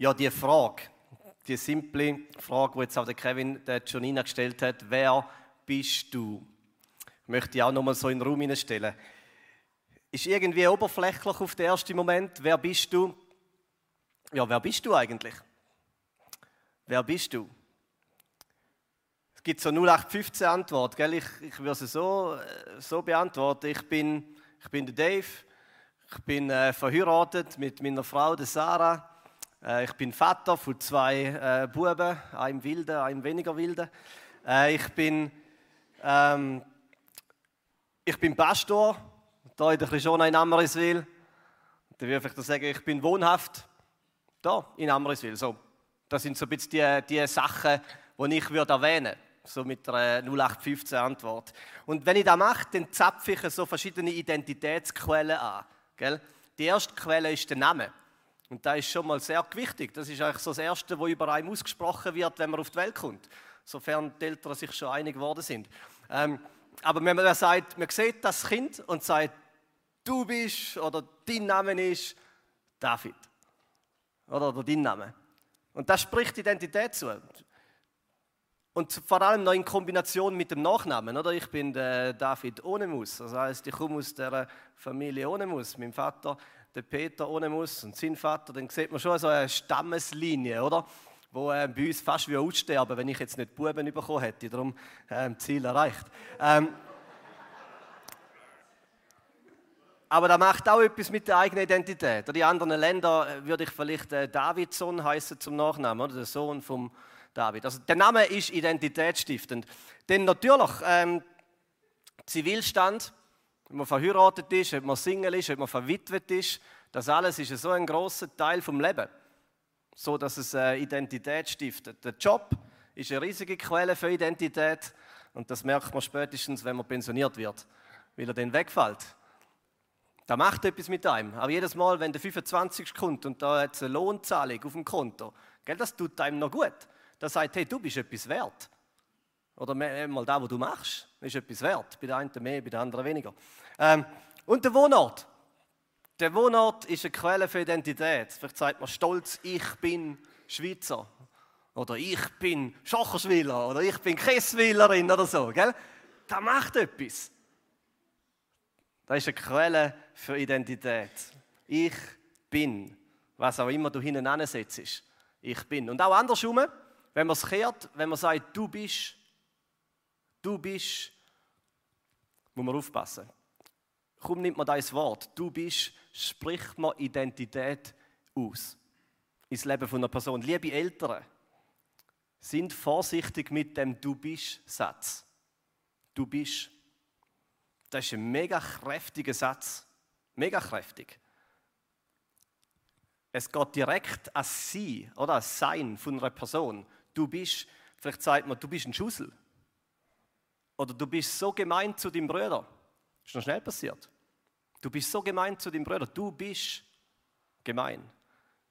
Ja, die Frage, die simple Frage, die jetzt auch der Kevin der Jonina gestellt hat, wer bist du? Möchte ich auch nochmal so in den Raum hineinstellen. Ist irgendwie oberflächlich auf den ersten Moment, wer bist du? Ja, wer bist du eigentlich? Wer bist du? Es gibt so 0815 Antwort, gell? Ich, ich würde sie so, so beantworten. Ich bin, ich bin der Dave, ich bin äh, verheiratet mit meiner Frau, der Sarah. Äh, ich bin Vater von zwei äh, Buben, einem wilden, einem weniger wilden. Äh, ich, bin, ähm, ich bin Pastor, hier in der Krishona in Amriswil. Dann würde ich sagen, ich bin wohnhaft hier in Amriswil. So, das sind so ein bisschen die, die Sachen, die ich würde erwähnen würde so mit einer 0815 Antwort. Und wenn ich das mache, dann zapfe ich so verschiedene Identitätsquellen an. Gell? Die erste Quelle ist der Name. Und das ist schon mal sehr wichtig. Das ist eigentlich so das Erste, was über einem ausgesprochen wird, wenn man auf die Welt kommt. Sofern die Eltern sich schon einig geworden sind. Ähm, aber wenn man sagt, man sieht das Kind und sagt, du bist oder dein Name ist David. Oder, oder dein Name. Und das spricht Identität zu. Und vor allem noch in Kombination mit dem Nachnamen. Oder? Ich bin David Onemus. Das heißt, ich komme aus der Familie Onemus. Mein Vater der Peter ohne Muss und sein Vater, dann sieht man schon so eine Stammeslinie, oder? Wo äh, bei uns fast wie aussterben, wenn ich jetzt nicht Buben bekommen hätte, darum äh, Ziel erreicht. Ähm, aber das macht auch etwas mit der eigenen Identität. Die anderen Länder äh, würde ich vielleicht äh, Davidson heißen zum Nachnamen, oder der Sohn vom David. Also der Name ist identitätsstiftend. Denn natürlich ähm, Zivilstand ob man verheiratet ist, ob man Single ist, ob man verwitwet ist, das alles ist so ein großer Teil vom Leben, so dass es äh, Identität stiftet. Der Job ist eine riesige Quelle für Identität und das merkt man spätestens, wenn man pensioniert wird, weil er dann wegfällt. Da macht etwas mit einem. Aber jedes Mal, wenn der 25 kommt und da hat eine Lohnzahlung auf dem Konto, gell, das tut einem noch gut. Das sagt, hey, du bist etwas wert. Oder mal da, wo du machst, ist etwas wert. Bei der einen mehr, bei der anderen weniger. Ähm, und der Wohnort. Der Wohnort ist eine Quelle für Identität. Vielleicht sagt man stolz, ich bin Schweizer. Oder ich bin Schocherschwiller. Oder ich bin Kesswillerin oder so. Gell? Das macht etwas. Das ist eine Quelle für Identität. Ich bin. Was auch immer du hinten ansetzt. Ich bin. Und auch andersrum, wenn man es kehrt, wenn man sagt, du bist, du bist, muss man aufpassen. Kaum nimmt man das Wort, du bist, spricht man Identität aus. Ins Leben von einer Person. Liebe Eltern, sind vorsichtig mit dem Du bist-Satz. Du bist. Das ist ein mega kräftiger Satz. Mega kräftig. Es geht direkt an Sie oder an Sein von einer Person. Du bist, vielleicht sagt man, du bist ein Schussel. Oder du bist so gemein zu deinem Bruder. Ist noch schnell passiert. Du bist so gemein zu deinem Bruder. Du bist gemein.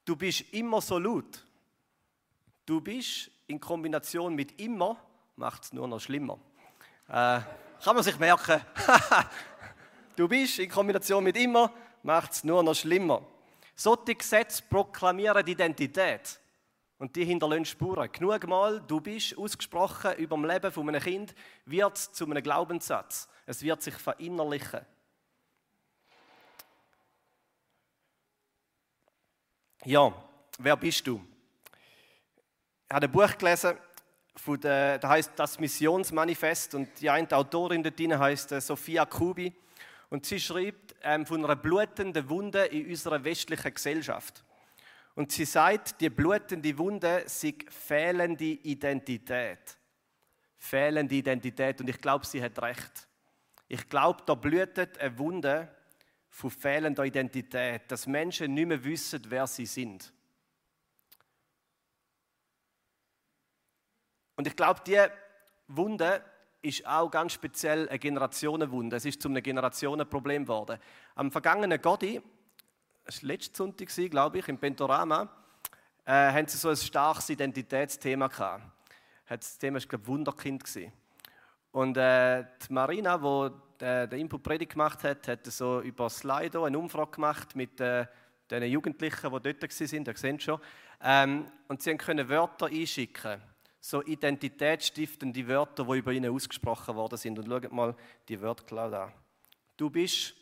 Du bist immer so laut. Du bist in Kombination mit immer, macht es nur noch schlimmer. Äh, kann man sich merken. du bist in Kombination mit immer, macht es nur noch schlimmer. Solche Gesetze proklamieren die Identität. Und die hinterlassen Spuren. Genug Mal, du bist ausgesprochen über dem Leben von einem Kind, wird zu einem Glaubenssatz. Es wird sich verinnerlichen. Ja, wer bist du? Ich habe ein Buch gelesen, von der, das heißt Das Missionsmanifest und die eine Autorin dort heißt äh, Sophia Kubi und sie schreibt ähm, von einer blutenden Wunde in unserer westlichen Gesellschaft. Und sie sagt, die blutende Wunde sei fehlende Identität. Fehlende Identität. Und ich glaube, sie hat recht. Ich glaube, da blutet eine Wunde von fehlender Identität, dass Menschen nicht mehr wissen, wer sie sind. Und ich glaube, diese Wunde ist auch ganz speziell eine Generationenwunde. Es ist zu einem Generationenproblem geworden. Am vergangenen Godi das war letzten Sonntag, glaube ich, im Pentorama, äh, haben sie so ein starkes Identitätsthema gehabt. Das Thema war, glaube ich, Wunderkind. Gewesen. Und äh, die Marina, die äh, den Input Predigt gemacht hat, hat so über Slido eine Umfrage gemacht mit äh, den Jugendlichen, die dort waren, ihr seht schon. Ähm, und sie können Wörter einschicken, so identitätsstiftende Wörter, die über ihnen ausgesprochen worden sind. Und schaut mal die Wörtercloud an. Du bist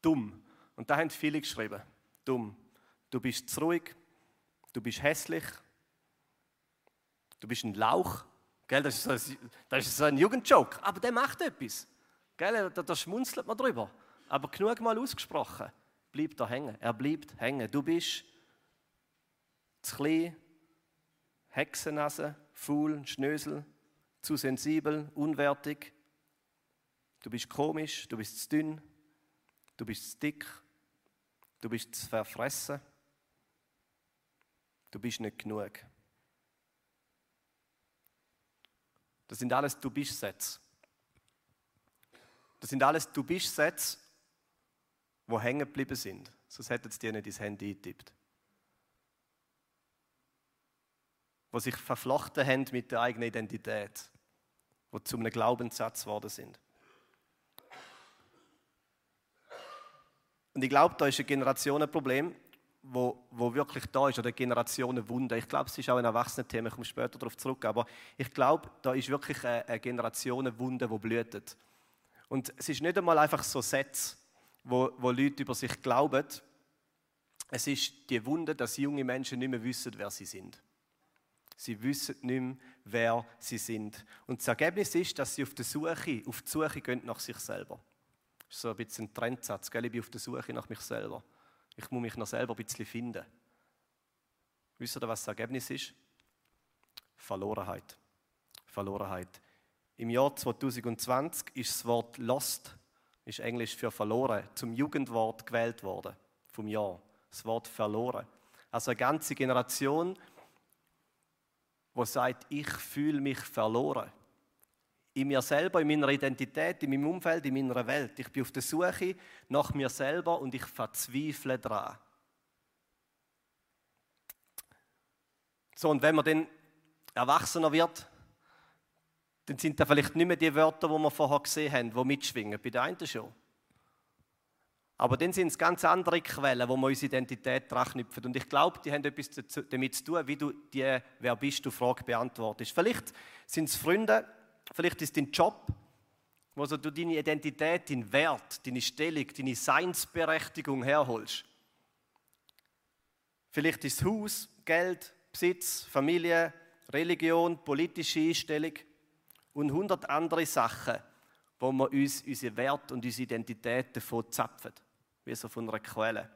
dumm. Und da haben viele geschrieben. Dumm. Du bist zu ruhig. Du bist hässlich. Du bist ein Lauch. Das, ist so ein, das ist so ein Jugendjoke. Aber der macht etwas. Da, da schmunzelt man drüber. Aber genug mal ausgesprochen. Bleibt da hängen. Er bleibt hängen. Du bist zu klein, Hexennase, faul, Schnösel, zu sensibel, unwertig. Du bist komisch, du bist zu dünn, du bist zu dick, du bist zu verfressen, du bist nicht genug. Das sind alles Du bist-Sätze. Das sind alles Du bist-Sätze, die hängen geblieben sind. Sonst hätten sie dir nicht ins Handy eingetippt. Die sich verflochten haben mit der eigenen Identität, die zu einem Glaubenssatz geworden sind. Und ich glaube, da ist ein Generationenproblem, wo, wo wirklich da ist, oder Generationenwunde. Ich glaube, es ist auch ein Erwachsenenthema, ich komme später darauf zurück, aber ich glaube, da ist wirklich eine, eine Generationenwunde, die blüht. Und es ist nicht einmal einfach so Sätze, wo, wo Leute über sich glauben. Es ist die Wunde, dass junge Menschen nicht mehr wissen, wer sie sind. Sie wissen nicht mehr, wer sie sind. Und das Ergebnis ist, dass sie auf, der Suche, auf die Suche gehen nach sich selber. Das ist so ein bisschen ein Trendsatz. Gell? Ich bin auf der Suche nach mich selber. Ich muss mich noch selber ein bisschen finden. Wisst ihr, was das Ergebnis ist? Verlorenheit. Verlorenheit. Im Jahr 2020 ist das Wort lost, ist Englisch für verloren, zum Jugendwort gewählt worden vom Jahr. Das Wort verloren. Also eine ganze Generation, wo sagt, ich fühle mich verloren in mir selber, in meiner Identität, in meinem Umfeld, in meiner Welt. Ich bin auf der Suche nach mir selber und ich verzweifle daran. So, und wenn man dann erwachsener wird, dann sind da vielleicht nicht mehr die Wörter, die wir vorher gesehen haben, die mitschwingen. Bei den einen schon. Aber dann sind es ganz andere Quellen, wo wir unsere Identität dran knüpfen. Und ich glaube, die haben etwas damit zu tun, wie du die Wer bist du Frage beantwortest. Vielleicht sind es Freunde, Vielleicht ist dein Job, wo du deine Identität, deinen Wert, deine Stellung, deine Seinsberechtigung herholst. Vielleicht ist Haus, Geld, Besitz, Familie, Religion, politische Einstellung und hundert andere Sachen, wo wir uns unsere Wert und unsere Identität davon zapfen, wie so von einer Quelle.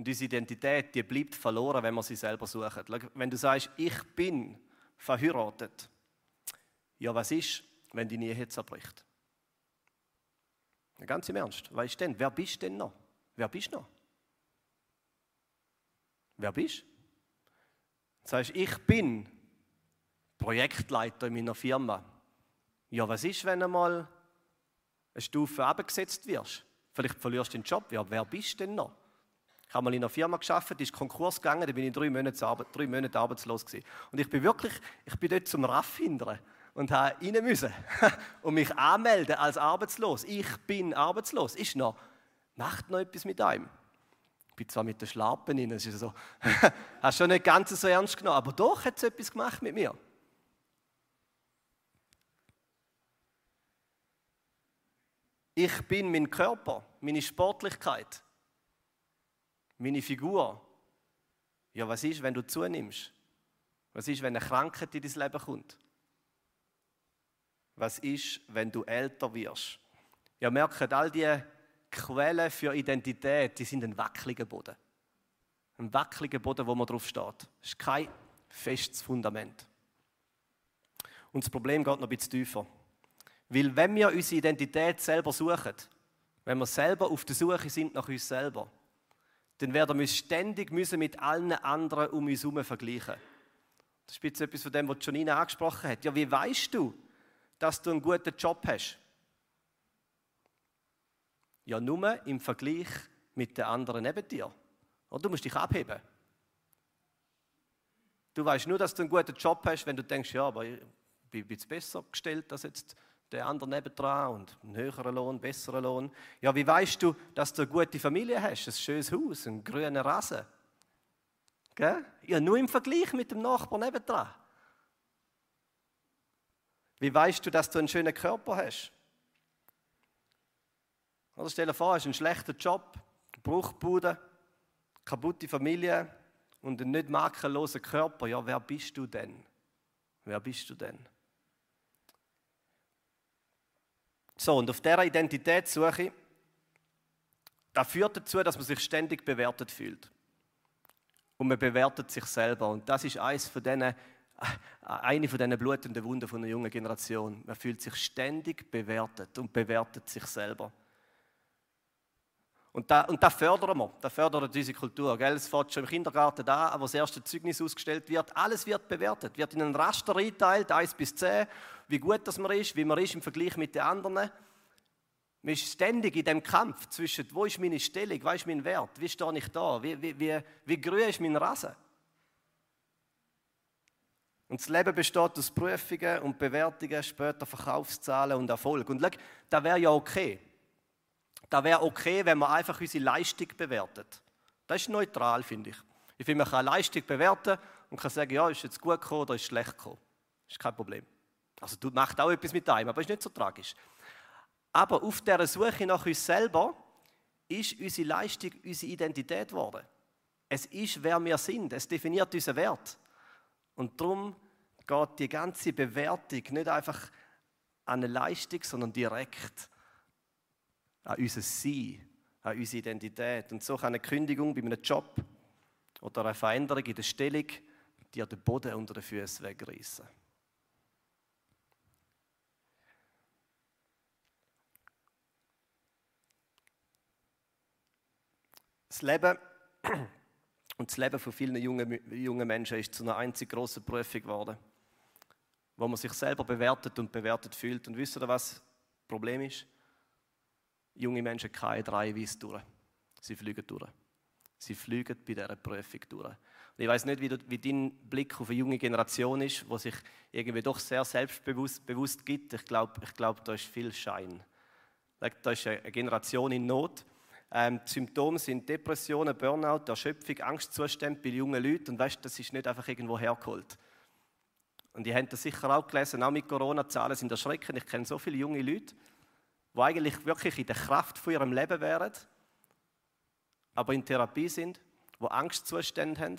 Und diese Identität, die bleibt verloren, wenn man sie selber sucht. Wenn du sagst, ich bin verheiratet, ja, was ist, wenn die Ehe zerbricht? Ganz im Ernst, weißt du denn, wer bist denn noch? Wer bist noch? Wer bist? Du sagst, ich bin Projektleiter in meiner Firma. Ja, was ist, wenn du mal eine Stufe abgesetzt wirst? Vielleicht verlierst du den Job. Ja, wer bist denn noch? Ich habe mal in einer Firma geschafft, die ist Konkurs gegangen, da bin ich drei Monate, drei Monate arbeitslos gewesen. Und ich bin wirklich, ich bin dort zum Raff hindern und habe rein müssen und mich anmelden als arbeitslos. Ich bin arbeitslos. Ist noch, macht noch etwas mit einem. Ich bin zwar mit den Schlappen rein, das ist so, hast schon nicht ganz so ernst genommen, aber doch hat es etwas gemacht mit mir. Ich bin mein Körper, meine Sportlichkeit meine Figur. Ja, was ist, wenn du zunimmst? Was ist, wenn eine Krankheit in dein Leben kommt? Was ist, wenn du älter wirst? Ja, merkt, all diese Quellen für Identität, die sind ein wackeliger Boden. Ein wackeliger Boden, wo man drauf steht. Das ist kein festes Fundament. Und das Problem geht noch ein bisschen tiefer. Weil wenn wir unsere Identität selber suchen, wenn wir selber auf der Suche sind nach uns selber, dann werden wir uns ständig müssen mit allen anderen um uns herum vergleichen. Das ist jetzt etwas von dem, was Janina angesprochen hat. Ja, wie weißt du, dass du einen guten Job hast? Ja, nur im Vergleich mit den anderen neben dir. Du musst dich abheben. Du weißt nur, dass du einen guten Job hast, wenn du denkst, ja, aber ich bin jetzt besser gestellt als jetzt der andere nebendran und einen höheren Lohn, einen besseren Lohn. Ja, wie weißt du, dass du eine gute Familie hast, ein schönes Haus, einen grünen Rasen? Gell? Ja, nur im Vergleich mit dem Nachbarn nebendran. Wie weißt du, dass du einen schönen Körper hast? Oder stell dir vor, du hast einen schlechten Job, Bruchbude, kaputte Familie und einen nicht makellosen Körper. Ja, wer bist du denn? Wer bist du denn? So, und auf dieser Identitätssuche, das führt dazu, dass man sich ständig bewertet fühlt. Und man bewertet sich selber. Und das ist eines von denen, eine von diesen blutenden Wunden von einer jungen Generation. Man fühlt sich ständig bewertet und bewertet sich selber. Und da, und da fördern wir, da fördert diese Kultur. Gell? Es fängt schon im Kindergarten an, wo das erste Zeugnis ausgestellt wird. Alles wird bewertet, wird in einen Raster eingeteilt, 1 bis 10, wie gut das man ist, wie man ist im Vergleich mit den anderen. Man ist ständig in dem Kampf zwischen, wo ist meine Stellung, wo ist mein Wert, wie stehe ich da, wie, wie, wie, wie grün ist mein Rasen. Und das Leben besteht aus Prüfungen und Bewertungen, später Verkaufszahlen und Erfolg. Und schau, das wäre ja okay. Da wäre okay, wenn man einfach unsere Leistung bewertet. Das ist neutral, finde ich. Ich finde, man kann Leistung bewerten und kann sagen, ja, ist jetzt gut gekommen oder ist schlecht gekommen. Ist kein Problem. Also du macht auch etwas mit einem, aber ist nicht so tragisch. Aber auf dieser Suche nach uns selber ist unsere Leistung unsere Identität geworden. Es ist, wer wir sind. Es definiert unseren Wert. Und darum geht die ganze Bewertung nicht einfach an eine Leistung, sondern direkt an unser Sein, an unsere Identität. Und so kann eine Kündigung bei einem Job oder eine Veränderung in der Stellung dir den Boden unter den Füßen wegreißen. Das Leben und das Leben von vielen jungen, jungen Menschen ist zu einer einzig großen Prüfung geworden, wo man sich selber bewertet und bewertet fühlt. Und wisst ihr, was das Problem ist? Junge Menschen keine drei Weiss durch. Sie fliegen durch. Sie fliegen bei dieser Prüfung durch. Und ich weiß nicht, wie, du, wie dein Blick auf eine junge Generation ist, wo sich irgendwie doch sehr selbstbewusst bewusst gibt. Ich glaube, ich glaub, da ist viel Schein. Da ist eine Generation in Not. Ähm, die Symptome sind Depressionen, Burnout, Erschöpfung, Angstzustände bei jungen Leuten. Und weißt, das ist nicht einfach irgendwo hergeholt. Und ihr habt das sicher auch gelesen, auch mit Corona-Zahlen sind erschreckend. Ich kenne so viele junge Leute, die eigentlich wirklich in der Kraft von ihrem Leben wären, aber in Therapie sind, die Angstzustände haben,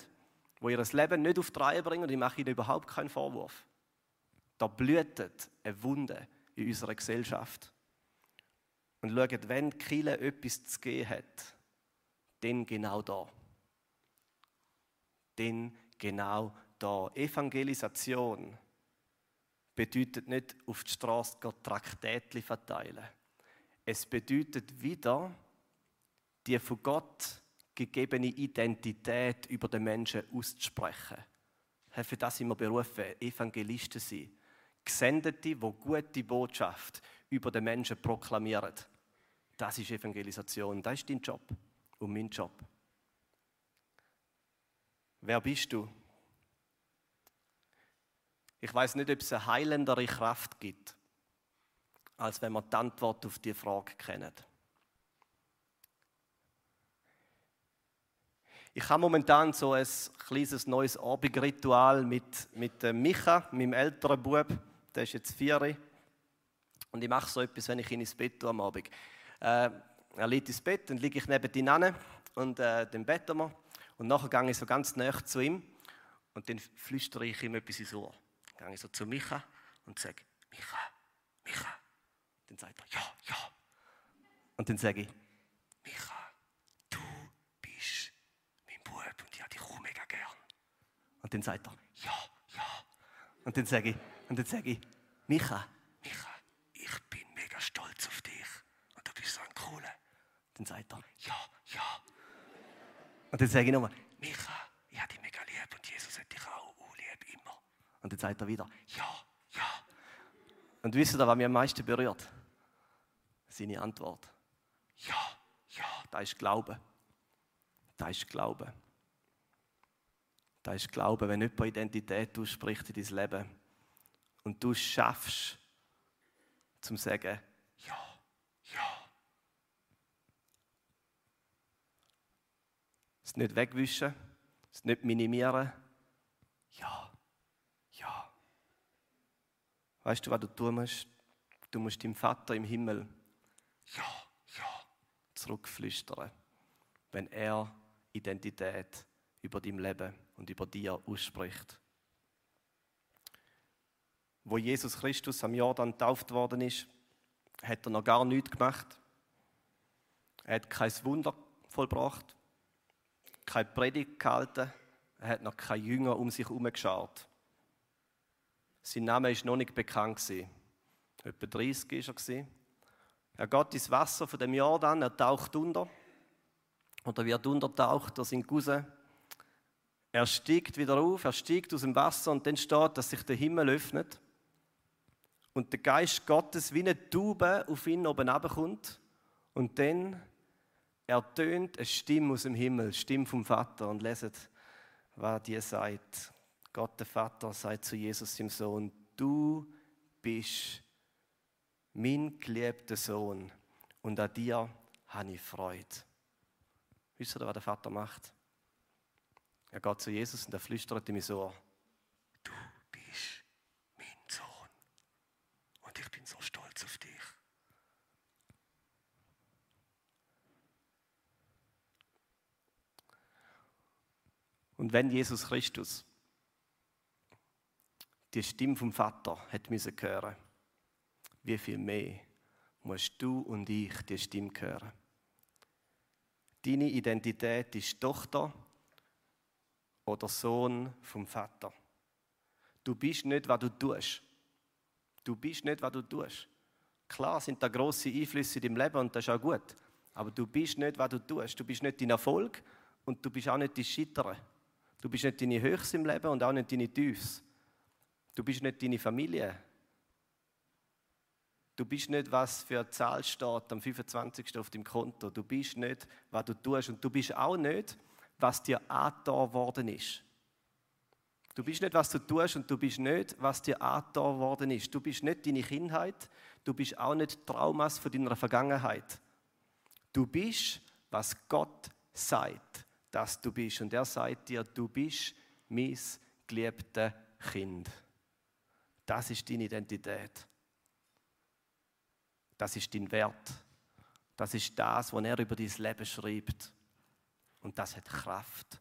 die ihr Leben nicht auf die Reihe bringen und ich mache ihnen überhaupt keinen Vorwurf. Da blühtet eine Wunde in unserer Gesellschaft. Und schaut, wenn die Kirche etwas zu geben hat, dann genau da. Dann genau da. Evangelisation bedeutet nicht auf die Straße Traktätchen verteilen es bedeutet wieder, die von Gott gegebene Identität über den Menschen auszusprechen. Für das sind wir berufen, Evangelisten sein. Gesendete, die gute Botschaft über den Menschen proklamieren. Das ist Evangelisation. Das ist dein Job und mein Job. Wer bist du? Ich weiß nicht, ob es eine heilendere Kraft gibt als wenn wir die Antwort auf die Frage kennen. Ich habe momentan so ein kleines neues Abendratual mit, mit Micha, meinem älteren Bub. Der ist jetzt vier. Und ich mache so etwas, wenn ich ihn ins Bett tue am Abend. Äh, er liegt ins Bett, dann liege ich neben ihm an und äh, dann beten wir. Und nachher gehe ich so ganz nah zu ihm und dann flüstere ich ihm etwas ins Ohr. Dann gehe ich so zu Micha und sage, Micha, Micha, dann sagt er, ja, ja. Und dann sage ich, Micha, du bist mein Bub und ich habe dich auch mega gern. Und dann sagt er, ja, ja. Und dann sage ich, und dann sage ich, Micha, Micha, ich bin mega stolz auf dich. Und du bist so ein Cooler. Dann sagt er, ja, ja. Und dann sage ich nochmal, Micha, ich habe dich mega lieb und Jesus hat dich auch lieb immer. Und dann sagt er wieder, ja, ja. Und wisst ihr, was mich am meisten berührt? Seine Antwort. Ja, ja, da ist Glaube. Da ist Glaube. Da ist Glaube, wenn jemand Identität ausspricht in dein Leben und du schaffst, zum sagen, ja, ja. Es nicht wegwischen, es nicht minimieren. Ja, ja. Weißt du, was du tun musst? Du musst dem Vater im Himmel ja, ja zurückflüstern, wenn er Identität über dein Leben und über dir ausspricht. Wo Jesus Christus am Jordan getauft worden ist, hat er noch gar nichts gemacht. Er hat kein Wunder vollbracht, keine Predigt gehalten, er hat noch keine Jünger um sich herum geschaut. Sein Name ist noch nicht bekannt. Etwa 30 war er. Er geht ins Wasser von dem Jordan, er taucht unter. Oder wird untertaucht durch seinen Cousin. Er steigt wieder auf, er steigt aus dem Wasser und dann steht, dass sich der Himmel öffnet und der Geist Gottes wie eine Taube auf ihn oben kommt und dann ertönt eine Stimme aus dem Himmel, Stimme vom Vater und leset, was die sagt. Gott der Vater sagt zu Jesus, dem Sohn, du bist mein geliebter Sohn und an dir habe ich Freude. Wisst ihr, was der Vater macht? Er geht zu Jesus und er flüstert ihm so: Du bist mein Sohn und ich bin so stolz auf dich. Und wenn Jesus Christus die Stimme vom Vater hat müssen hören, wie viel mehr musst du und ich die Stimme hören? Deine Identität ist Tochter oder Sohn vom Vater. Du bist nicht, was du tust. Du bist nicht, was du tust. Klar sind da große Einflüsse in deinem Leben und das ist auch gut. Aber du bist nicht, was du tust. Du bist nicht dein Erfolg und du bist auch nicht dein Scheitern. Du bist nicht deine Höchst im Leben und auch nicht deine Tiefs. Du bist nicht deine Familie. Du bist nicht, was für eine Zahl steht am 25. auf dem Konto. Du bist nicht, was du tust. Und du bist auch nicht, was dir angetan worden ist. Du bist nicht, was du tust und du bist nicht, was dir angetan worden ist. Du bist nicht deine Kindheit, du bist auch nicht Traumas von deiner Vergangenheit. Du bist, was Gott sagt, dass du bist. Und er sagt dir, du bist mein geliebtes Kind. Das ist deine Identität. Das ist dein Wert. Das ist das, was er über dein Leben schreibt. Und das hat Kraft.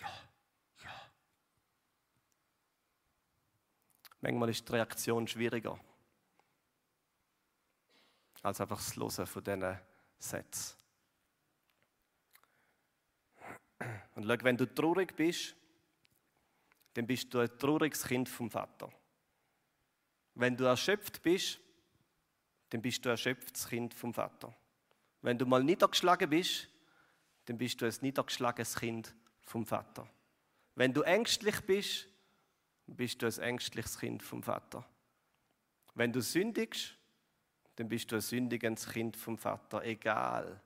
Ja, ja. Manchmal ist die Reaktion schwieriger als einfach das Hören von diesen Sätzen. Und schau, wenn du traurig bist, dann bist du ein trauriges Kind vom Vater. Wenn du erschöpft bist, dann bist du ein erschöpftes Kind vom Vater. Wenn du mal niedergeschlagen bist, dann bist du ein niedergeschlagenes Kind vom Vater. Wenn du ängstlich bist, bist du ein ängstliches Kind vom Vater. Wenn du sündigst, dann bist du ein sündigendes Kind vom Vater, egal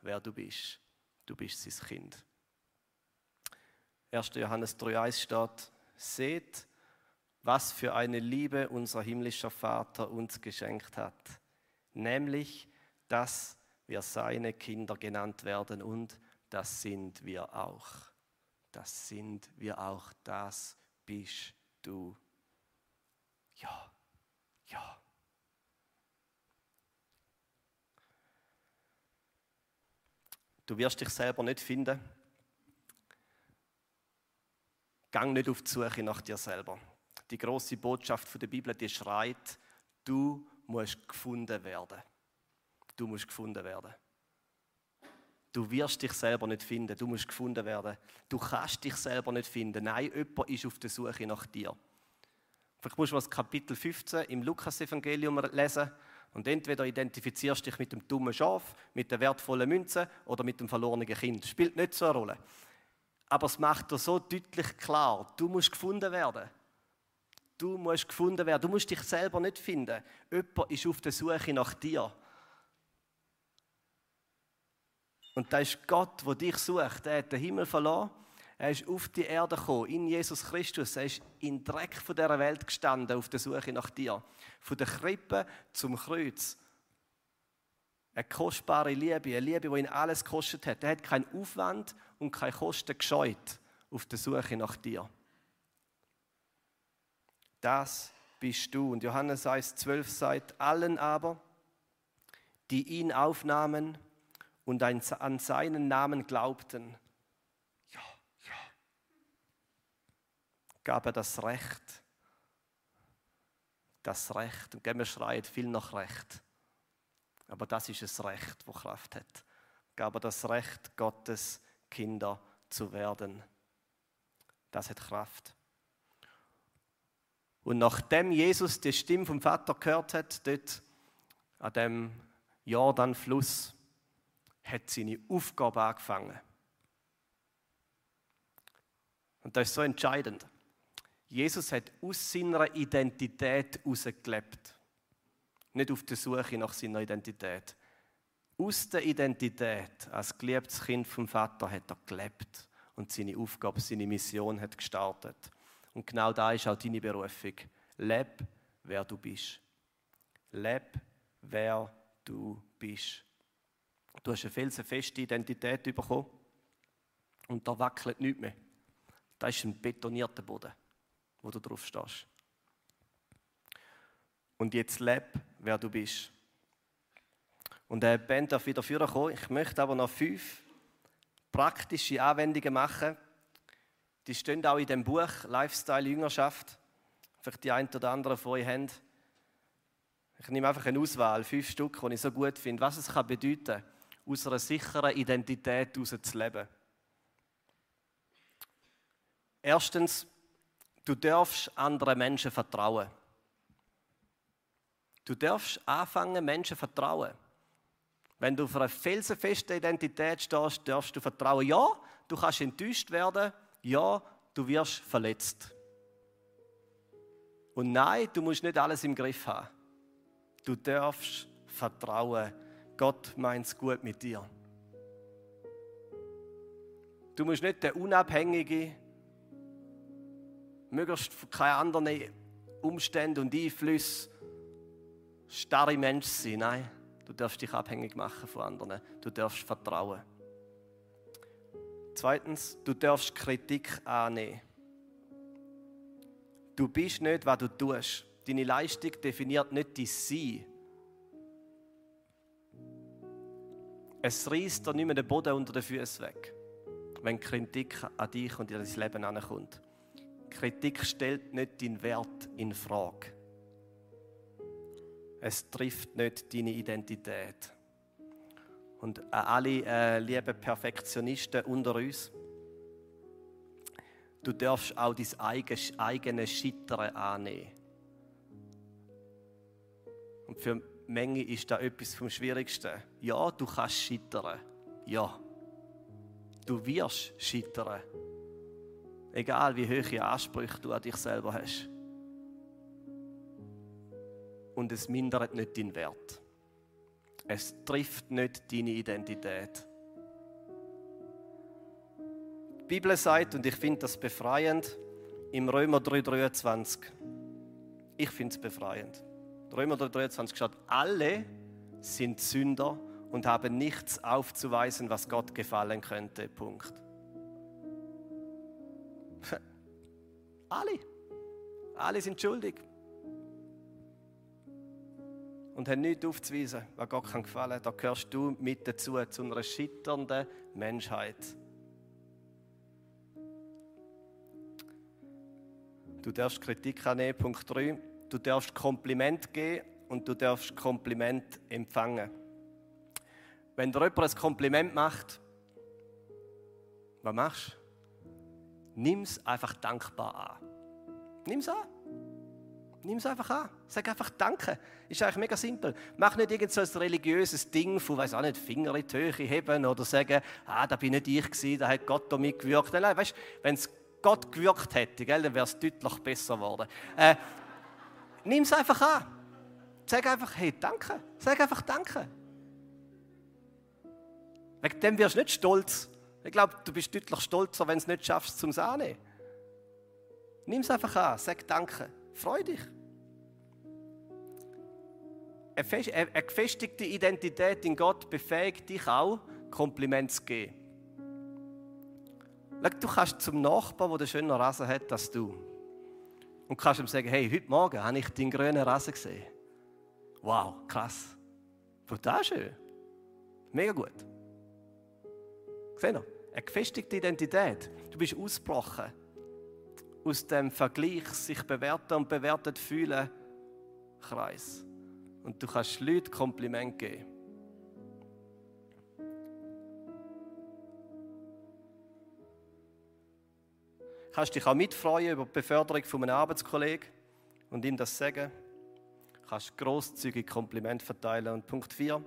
wer du bist. Du bist sein Kind. 1. Johannes 3,1 steht: Seht, was für eine Liebe unser himmlischer Vater uns geschenkt hat, nämlich, dass wir seine Kinder genannt werden und das sind wir auch. Das sind wir auch, das bist du. Ja, ja. Du wirst dich selber nicht finden. Gang nicht auf die Suche nach dir selber. Die große Botschaft der Bibel, die schreit, du musst gefunden werden. Du musst gefunden werden. Du wirst dich selber nicht finden. Du musst gefunden werden. Du kannst dich selber nicht finden. Nein, jemand ist auf der Suche nach dir. Vielleicht musst du das Kapitel 15 im Lukas-Evangelium lesen. Und entweder identifizierst dich mit dem dummen Schaf, mit der wertvollen Münze oder mit dem verlorenen Kind. Spielt nicht so eine Rolle. Aber es macht dir so deutlich klar, du musst gefunden werden. Du musst gefunden werden. Du musst dich selber nicht finden. Jemand ist auf der Suche nach dir. Und da ist Gott, der dich sucht. Er hat den Himmel verloren. Er ist auf die Erde gekommen, in Jesus Christus. Er ist in Dreck von dieser Welt gestanden, auf der Suche nach dir. Von der Krippe zum Kreuz. Eine kostbare Liebe, eine Liebe, die ihn alles gekostet hat. Er hat keinen Aufwand und keine Kosten gescheut auf der Suche nach dir. Das bist du. Und Johannes 1,12 sagt, allen aber, die ihn aufnahmen und an seinen Namen glaubten, ja, ja, gab er das Recht, das Recht, und wir schreien viel nach Recht, aber das ist das Recht, wo Kraft hat, gab er das Recht, Gottes Kinder zu werden. Das hat Kraft. Und nachdem Jesus die Stimme vom Vater gehört hat, dort an dem Jordanfluss, hat seine Aufgabe angefangen. Und das ist so entscheidend. Jesus hat aus seiner Identität herausgelebt. Nicht auf der Suche nach seiner Identität. Aus der Identität als geliebtes Kind vom Vater hat er gelebt und seine Aufgabe, seine Mission hat gestartet. Und genau da ist auch deine Berufung. Leb, wer du bist. Leb, wer du bist. Du hast eine felsenfeste Identität bekommen und da wackelt nichts mehr. Da ist ein betonierter Boden, wo du drauf stehst. Und jetzt leb, wer du bist. Und der Band darf wieder führen kommen. Ich möchte aber noch fünf praktische Anwendungen machen. Die stehen auch in dem Buch Lifestyle Jüngerschaft. Vielleicht die ein oder andere von euch haben. Ich nehme einfach eine Auswahl, fünf Stück, die ich so gut finde, was es kann bedeuten aus einer sicheren Identität heraus zu leben. Erstens, du darfst anderen Menschen vertrauen. Du darfst anfangen, Menschen vertrauen. Wenn du auf einer felsenfesten Identität stehst, darfst du vertrauen. Ja, du kannst enttäuscht werden. Ja, du wirst verletzt. Und nein, du musst nicht alles im Griff haben. Du darfst vertrauen. Gott meint es gut mit dir. Du musst nicht der unabhängige, möglichst keine anderen Umstände und Einflüsse starre Mensch sein. Nein, du darfst dich abhängig machen von anderen. Du darfst vertrauen. Zweitens, du darfst Kritik annehmen. Du bist nicht, was du tust. Deine Leistung definiert nicht dein Sein. Es reißt dir nicht mehr den Boden unter den Füßen weg, wenn Kritik an dich und in dein Leben ankommt. Kritik stellt nicht deinen Wert in Frage. Es trifft nicht deine Identität. Und an alle äh, lieben Perfektionisten unter uns, du darfst auch dein eigene Scheitern annehmen. Und für Menge ist da etwas vom Schwierigsten. Ja, du kannst scheitern. Ja. Du wirst scheitern. Egal wie hohe Ansprüche du an dich selber hast. Und es mindert nicht deinen Wert. Es trifft nicht deine Identität. Die Bibel sagt, und ich finde das befreiend, im Römer 3,23. Ich finde es befreiend. Römer 23 steht, alle sind Sünder und haben nichts aufzuweisen, was Gott gefallen könnte. Punkt. alle. Alle sind schuldig. Und haben nichts aufzuweisen, was Gott kann gefallen. Da gehörst du mit dazu, zu einer schitternden Menschheit. Du darfst Kritik annehmen. Punkt 3. Du darfst Kompliment geben und du darfst Kompliment empfangen. Wenn dir jemand ein Kompliment macht, was machst du? Nimm es einfach dankbar an. Nimm es an. Nimm es einfach an. Sag einfach Danke. Ist eigentlich mega simpel. Mach nicht irgend so ein religiöses Ding von, weiß auch nicht, Finger in die Höhe heben oder sagen, ah, da bin nicht ich gewesen, da hat Gott mich gewirkt. Nein, weißt, wenn es Gott gewirkt hätte, gell, dann wäre es deutlich besser geworden. Äh, Nimm es einfach an. Sag einfach, hey, danke. Sag einfach danke. Wegen dem wirst du nicht stolz, Ich glaube, du bist deutlich stolzer, wenn du es nicht schaffst, zum Sahne. Nimm es einfach an, sag Danke, freu dich. Eine gefestigte Identität in Gott befähigt dich auch, Kompliment zu geben. Du kannst zum Nachbarn, der den schönen Rasen hat, als du. Und kannst ihm sagen, hey, heute Morgen habe ich deinen grünen Rasen gesehen. Wow, krass. Brutal schön. Mega gut. Seht ihr? Eine gefestigte Identität. Du bist ausgebrochen aus dem Vergleich sich bewerten und bewertet fühlen Kreis. Und du kannst Leuten Kompliment geben. kannst dich auch mitfreuen über die Beförderung von einem Arbeitskollegen und ihm das sagen. Du kannst großzügig Kompliment verteilen. Und Punkt 4,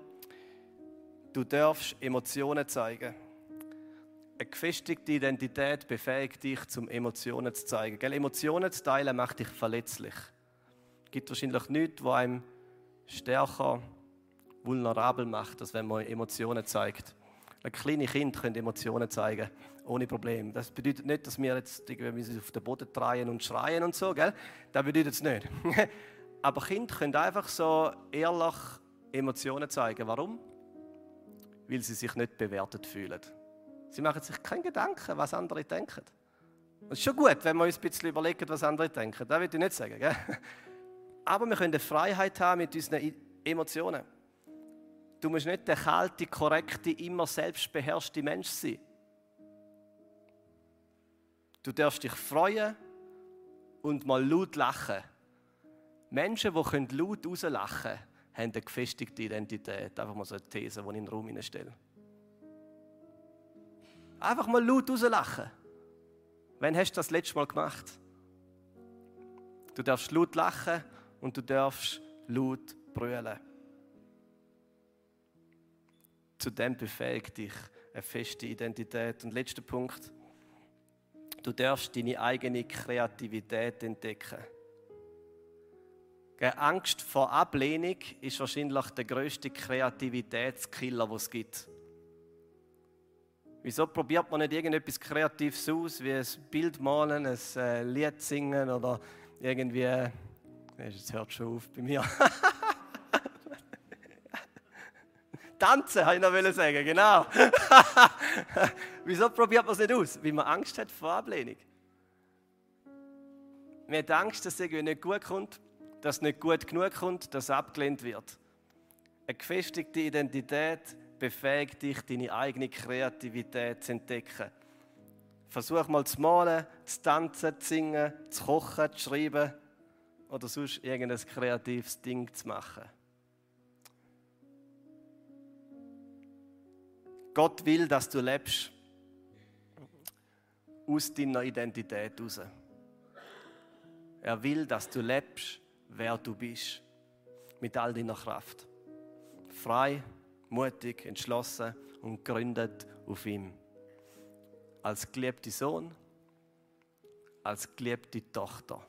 du darfst Emotionen zeigen. Gefestigte Identität befähigt dich, zum Emotionen zu zeigen. Gell? Emotionen zu teilen macht dich verletzlich. Es gibt wahrscheinlich nichts, was einem stärker vulnerabel macht, als wenn man Emotionen zeigt. Ein kleines Kind können Emotionen zeigen, ohne Problem. Das bedeutet nicht, dass wir jetzt auf den Boden drehen und schreien und so, gell? Das bedeutet es nicht. Aber Kinder können einfach so ehrlich Emotionen zeigen. Warum? Weil sie sich nicht bewertet fühlen. Sie machen sich keine Gedanken, was andere denken. Das ist schon gut, wenn wir uns ein bisschen überlegen, was andere denken. Das will ich nicht sagen. Gell? Aber wir können eine Freiheit haben mit unseren Emotionen. Du musst nicht der kalte, korrekte, immer selbstbeherrschte Mensch sein. Du darfst dich freuen und mal laut lachen. Menschen, die laut rauslachen können, haben eine gefestigte Identität. Einfach mal so eine These, die ich in den Raum stelle. Einfach mal laut rauslachen. Wann hast du das letzte Mal gemacht? Du darfst laut lachen und du darfst laut brüllen. Zu dem befähigt dich eine feste Identität. Und letzter Punkt. Du darfst deine eigene Kreativität entdecken. Angst vor Ablehnung ist wahrscheinlich der größte Kreativitätskiller, den es gibt. Wieso probiert man nicht irgendetwas Kreatives aus, wie ein Bild malen, ein äh, Lied singen oder irgendwie. Jetzt hört schon auf bei mir. Tanzen, habe ich noch sagen, genau. Wieso probiert man es nicht aus? Weil man Angst hat vor Ablehnung. Man hat Angst, dass es irgendwie nicht gut kommt, dass es nicht gut genug kommt, dass es abgelehnt wird. Eine gefestigte Identität befähigt dich, deine eigene Kreativität zu entdecken. Versuch mal zu malen, zu tanzen, zu singen, zu kochen, zu schreiben oder sonst irgendein kreatives Ding zu machen. Gott will, dass du lebst aus deiner Identität heraus. Er will, dass du lebst, wer du bist, mit all deiner Kraft. Frei, mutig, entschlossen und gründet auf ihm. Als geliebte Sohn, als geliebte Tochter.